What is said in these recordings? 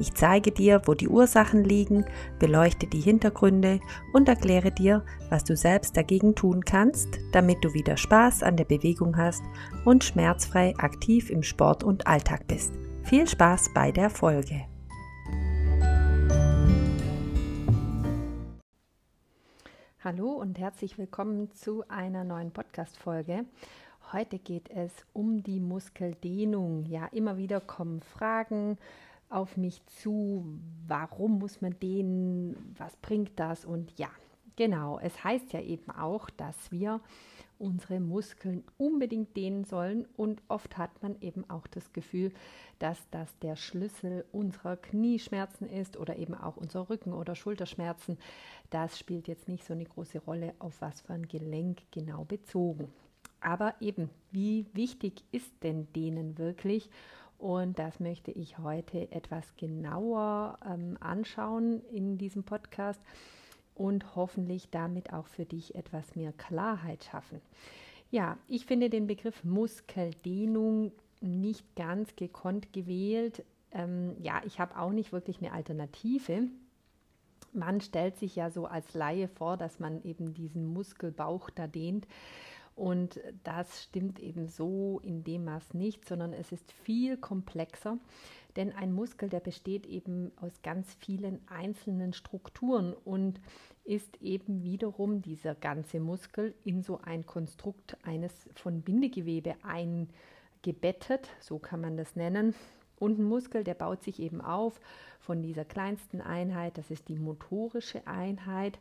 ich zeige dir, wo die Ursachen liegen, beleuchte die Hintergründe und erkläre dir, was du selbst dagegen tun kannst, damit du wieder Spaß an der Bewegung hast und schmerzfrei aktiv im Sport und Alltag bist. Viel Spaß bei der Folge. Hallo und herzlich willkommen zu einer neuen Podcast-Folge. Heute geht es um die Muskeldehnung. Ja, immer wieder kommen Fragen auf mich zu, warum muss man den, was bringt das und ja, genau, es heißt ja eben auch, dass wir unsere Muskeln unbedingt dehnen sollen und oft hat man eben auch das Gefühl, dass das der Schlüssel unserer Knieschmerzen ist oder eben auch unserer Rücken- oder Schulterschmerzen. Das spielt jetzt nicht so eine große Rolle, auf was für ein Gelenk genau bezogen. Aber eben, wie wichtig ist denn denen wirklich? Und das möchte ich heute etwas genauer ähm, anschauen in diesem Podcast und hoffentlich damit auch für dich etwas mehr Klarheit schaffen. Ja, ich finde den Begriff Muskeldehnung nicht ganz gekonnt gewählt. Ähm, ja, ich habe auch nicht wirklich eine Alternative. Man stellt sich ja so als Laie vor, dass man eben diesen Muskelbauch da dehnt. Und das stimmt eben so in dem Maß nicht, sondern es ist viel komplexer. Denn ein Muskel, der besteht eben aus ganz vielen einzelnen Strukturen und ist eben wiederum dieser ganze Muskel in so ein Konstrukt eines von Bindegewebe eingebettet, so kann man das nennen. Und ein Muskel, der baut sich eben auf von dieser kleinsten Einheit, das ist die motorische Einheit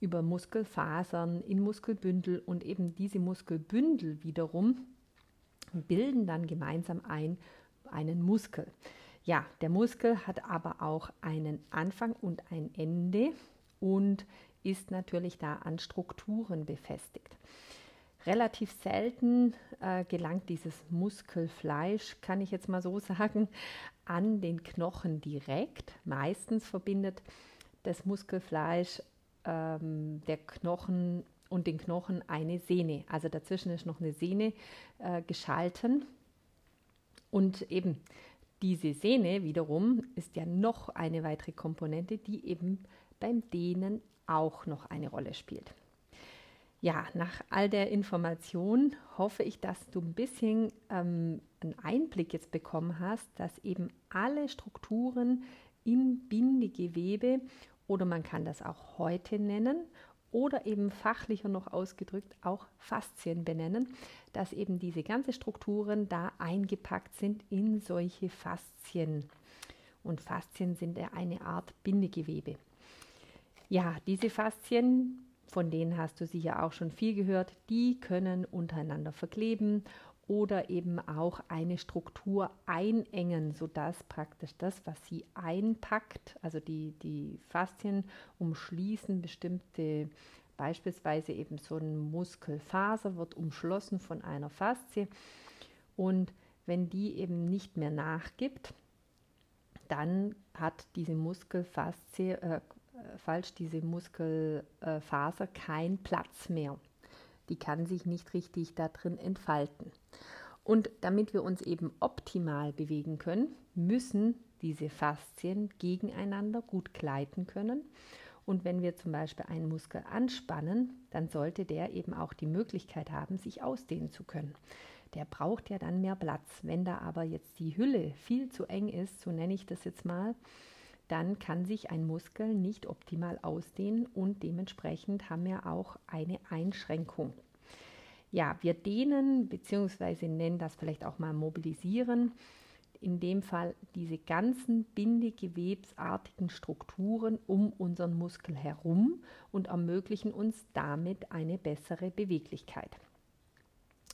über Muskelfasern in Muskelbündel und eben diese Muskelbündel wiederum bilden dann gemeinsam ein, einen Muskel. Ja, der Muskel hat aber auch einen Anfang und ein Ende und ist natürlich da an Strukturen befestigt. Relativ selten äh, gelangt dieses Muskelfleisch, kann ich jetzt mal so sagen, an den Knochen direkt. Meistens verbindet das Muskelfleisch ähm, der Knochen und den Knochen eine Sehne. Also dazwischen ist noch eine Sehne äh, geschalten. Und eben diese Sehne wiederum ist ja noch eine weitere Komponente, die eben beim Dehnen auch noch eine Rolle spielt. Ja, nach all der Information hoffe ich, dass du ein bisschen ähm, einen Einblick jetzt bekommen hast, dass eben alle Strukturen im Bindegewebe oder man kann das auch heute nennen oder eben fachlicher noch ausgedrückt auch Faszien benennen, dass eben diese ganzen Strukturen da eingepackt sind in solche Faszien. Und Faszien sind ja eine Art Bindegewebe. Ja, diese Faszien, von denen hast du sicher auch schon viel gehört, die können untereinander verkleben oder eben auch eine Struktur einengen, sodass praktisch das, was sie einpackt, also die, die Faszien umschließen bestimmte, beispielsweise eben so eine Muskelfaser wird umschlossen von einer Faszie und wenn die eben nicht mehr nachgibt, dann hat diese Muskelfaszie, äh, falsch, diese Muskelfaser keinen Platz mehr die kann sich nicht richtig da drin entfalten. Und damit wir uns eben optimal bewegen können, müssen diese Faszien gegeneinander gut gleiten können. Und wenn wir zum Beispiel einen Muskel anspannen, dann sollte der eben auch die Möglichkeit haben, sich ausdehnen zu können. Der braucht ja dann mehr Platz. Wenn da aber jetzt die Hülle viel zu eng ist, so nenne ich das jetzt mal, dann kann sich ein Muskel nicht optimal ausdehnen und dementsprechend haben wir auch eine Einschränkung. Ja, wir dehnen bzw. nennen das vielleicht auch mal mobilisieren. In dem Fall diese ganzen bindegewebsartigen Strukturen um unseren Muskel herum und ermöglichen uns damit eine bessere Beweglichkeit.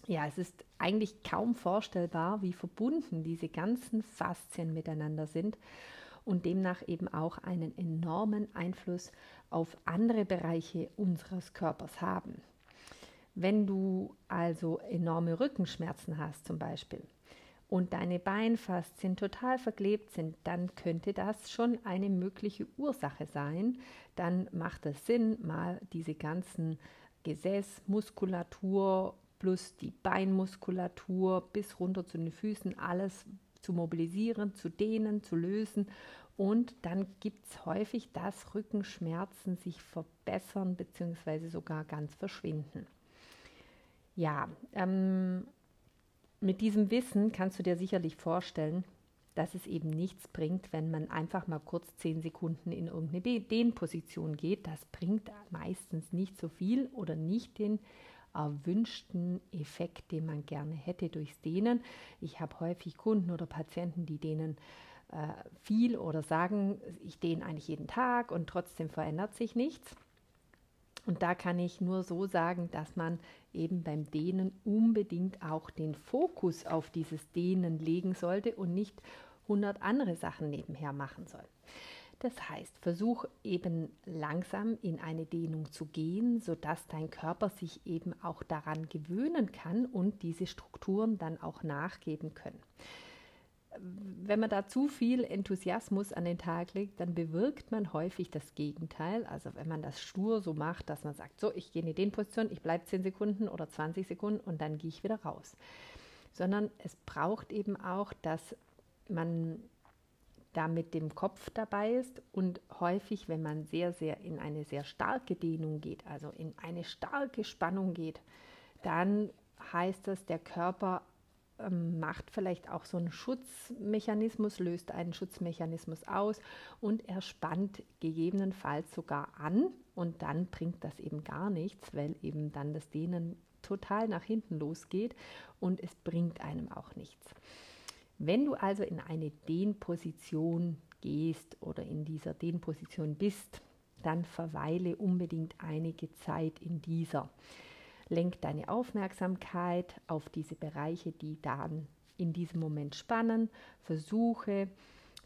Ja, es ist eigentlich kaum vorstellbar, wie verbunden diese ganzen Faszien miteinander sind und demnach eben auch einen enormen Einfluss auf andere Bereiche unseres Körpers haben. Wenn du also enorme Rückenschmerzen hast zum Beispiel und deine Beinfaszien total verklebt sind, dann könnte das schon eine mögliche Ursache sein. Dann macht es Sinn, mal diese ganzen Gesäßmuskulatur plus die Beinmuskulatur bis runter zu den Füßen alles zu mobilisieren, zu dehnen, zu lösen. Und dann gibt es häufig, dass Rückenschmerzen sich verbessern bzw. sogar ganz verschwinden. Ja, ähm, mit diesem Wissen kannst du dir sicherlich vorstellen, dass es eben nichts bringt, wenn man einfach mal kurz zehn Sekunden in irgendeine Dehnposition geht. Das bringt meistens nicht so viel oder nicht den erwünschten Effekt, den man gerne hätte durchs Dehnen. Ich habe häufig Kunden oder Patienten, die dehnen äh, viel oder sagen, ich dehne eigentlich jeden Tag und trotzdem verändert sich nichts. Und da kann ich nur so sagen, dass man eben beim Dehnen unbedingt auch den Fokus auf dieses Dehnen legen sollte und nicht 100 andere Sachen nebenher machen soll. Das heißt, versuch eben langsam in eine Dehnung zu gehen, sodass dein Körper sich eben auch daran gewöhnen kann und diese Strukturen dann auch nachgeben können wenn man da zu viel Enthusiasmus an den Tag legt, dann bewirkt man häufig das Gegenteil. Also wenn man das stur so macht, dass man sagt, so, ich gehe in die Dehnposition, ich bleibe 10 Sekunden oder 20 Sekunden und dann gehe ich wieder raus. Sondern es braucht eben auch, dass man da mit dem Kopf dabei ist und häufig, wenn man sehr, sehr in eine sehr starke Dehnung geht, also in eine starke Spannung geht, dann heißt das, der Körper macht vielleicht auch so einen Schutzmechanismus, löst einen Schutzmechanismus aus und er spannt gegebenenfalls sogar an und dann bringt das eben gar nichts, weil eben dann das Dehnen total nach hinten losgeht und es bringt einem auch nichts. Wenn du also in eine Dehnposition gehst oder in dieser Dehnposition bist, dann verweile unbedingt einige Zeit in dieser. Lenk deine Aufmerksamkeit auf diese Bereiche, die dann in diesem Moment spannen. Versuche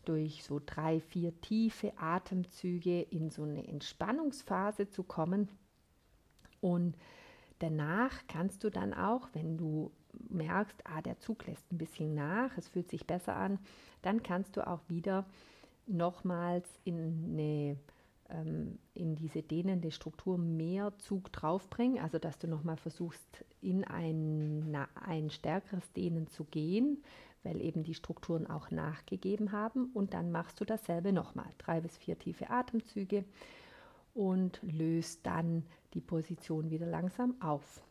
durch so drei, vier tiefe Atemzüge in so eine Entspannungsphase zu kommen. Und danach kannst du dann auch, wenn du merkst, ah, der Zug lässt ein bisschen nach, es fühlt sich besser an, dann kannst du auch wieder nochmals in eine in diese dehnende Struktur mehr Zug draufbringen, also dass du nochmal versuchst, in ein, na, ein stärkeres Dehnen zu gehen, weil eben die Strukturen auch nachgegeben haben. Und dann machst du dasselbe nochmal, drei bis vier tiefe Atemzüge und löst dann die Position wieder langsam auf.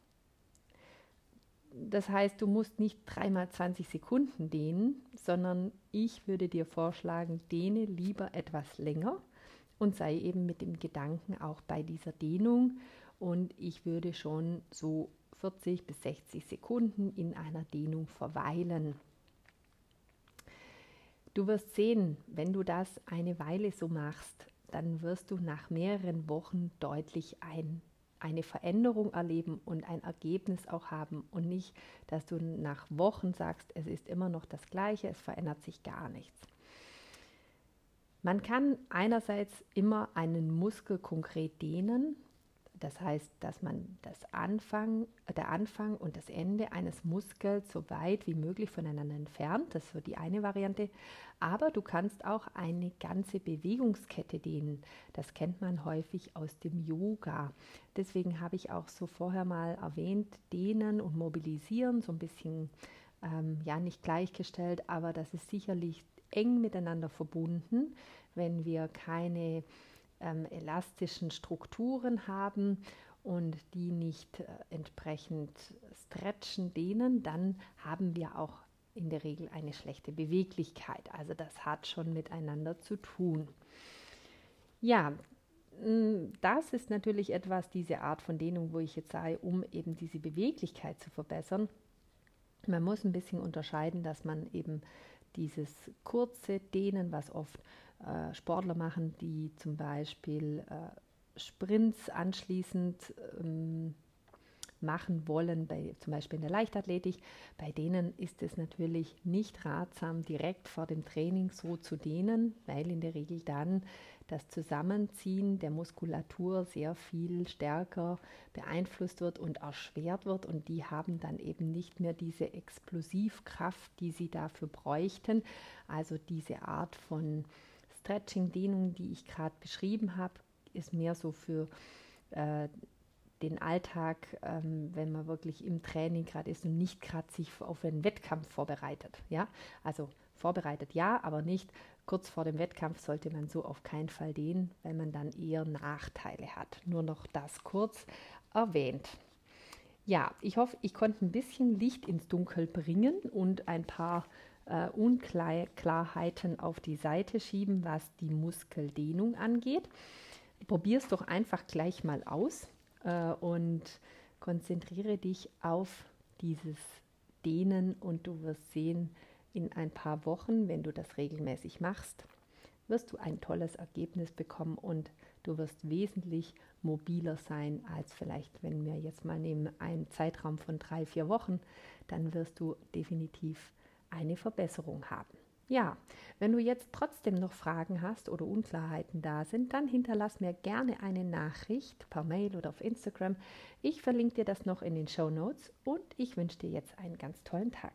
Das heißt, du musst nicht dreimal 20 Sekunden dehnen, sondern ich würde dir vorschlagen, dehne lieber etwas länger und sei eben mit dem Gedanken auch bei dieser Dehnung. Und ich würde schon so 40 bis 60 Sekunden in einer Dehnung verweilen. Du wirst sehen, wenn du das eine Weile so machst, dann wirst du nach mehreren Wochen deutlich ein, eine Veränderung erleben und ein Ergebnis auch haben und nicht, dass du nach Wochen sagst, es ist immer noch das gleiche, es verändert sich gar nichts. Man kann einerseits immer einen Muskel konkret dehnen, das heißt, dass man das Anfang, der Anfang und das Ende eines Muskels so weit wie möglich voneinander entfernt. Das ist so die eine Variante. Aber du kannst auch eine ganze Bewegungskette dehnen. Das kennt man häufig aus dem Yoga. Deswegen habe ich auch so vorher mal erwähnt, dehnen und mobilisieren, so ein bisschen, ähm, ja, nicht gleichgestellt, aber das ist sicherlich eng miteinander verbunden, wenn wir keine ähm, elastischen Strukturen haben und die nicht äh, entsprechend stretchen, dehnen, dann haben wir auch in der Regel eine schlechte Beweglichkeit. Also das hat schon miteinander zu tun. Ja, das ist natürlich etwas, diese Art von Dehnung, wo ich jetzt sage, um eben diese Beweglichkeit zu verbessern. Man muss ein bisschen unterscheiden, dass man eben dieses kurze Dehnen, was oft äh, Sportler machen, die zum Beispiel äh, Sprints anschließend ähm, machen wollen, bei, zum Beispiel in der Leichtathletik. Bei denen ist es natürlich nicht ratsam, direkt vor dem Training so zu dehnen, weil in der Regel dann das Zusammenziehen der Muskulatur sehr viel stärker beeinflusst wird und erschwert wird und die haben dann eben nicht mehr diese Explosivkraft, die sie dafür bräuchten. Also diese Art von Stretching, Dehnung, die ich gerade beschrieben habe, ist mehr so für äh, den Alltag, ähm, wenn man wirklich im Training gerade ist und nicht gerade sich auf einen Wettkampf vorbereitet. Ja, also vorbereitet ja, aber nicht kurz vor dem Wettkampf sollte man so auf keinen Fall dehnen, weil man dann eher Nachteile hat. Nur noch das kurz erwähnt. Ja, ich hoffe, ich konnte ein bisschen Licht ins Dunkel bringen und ein paar äh, Unklarheiten auf die Seite schieben, was die Muskeldehnung angeht. Probier es doch einfach gleich mal aus äh, und konzentriere dich auf dieses Dehnen und du wirst sehen, in ein paar Wochen, wenn du das regelmäßig machst, wirst du ein tolles Ergebnis bekommen und du wirst wesentlich mobiler sein als vielleicht, wenn wir jetzt mal nehmen einen Zeitraum von drei, vier Wochen, dann wirst du definitiv eine Verbesserung haben. Ja, wenn du jetzt trotzdem noch Fragen hast oder Unklarheiten da sind, dann hinterlass mir gerne eine Nachricht per Mail oder auf Instagram. Ich verlinke dir das noch in den Show Notes und ich wünsche dir jetzt einen ganz tollen Tag.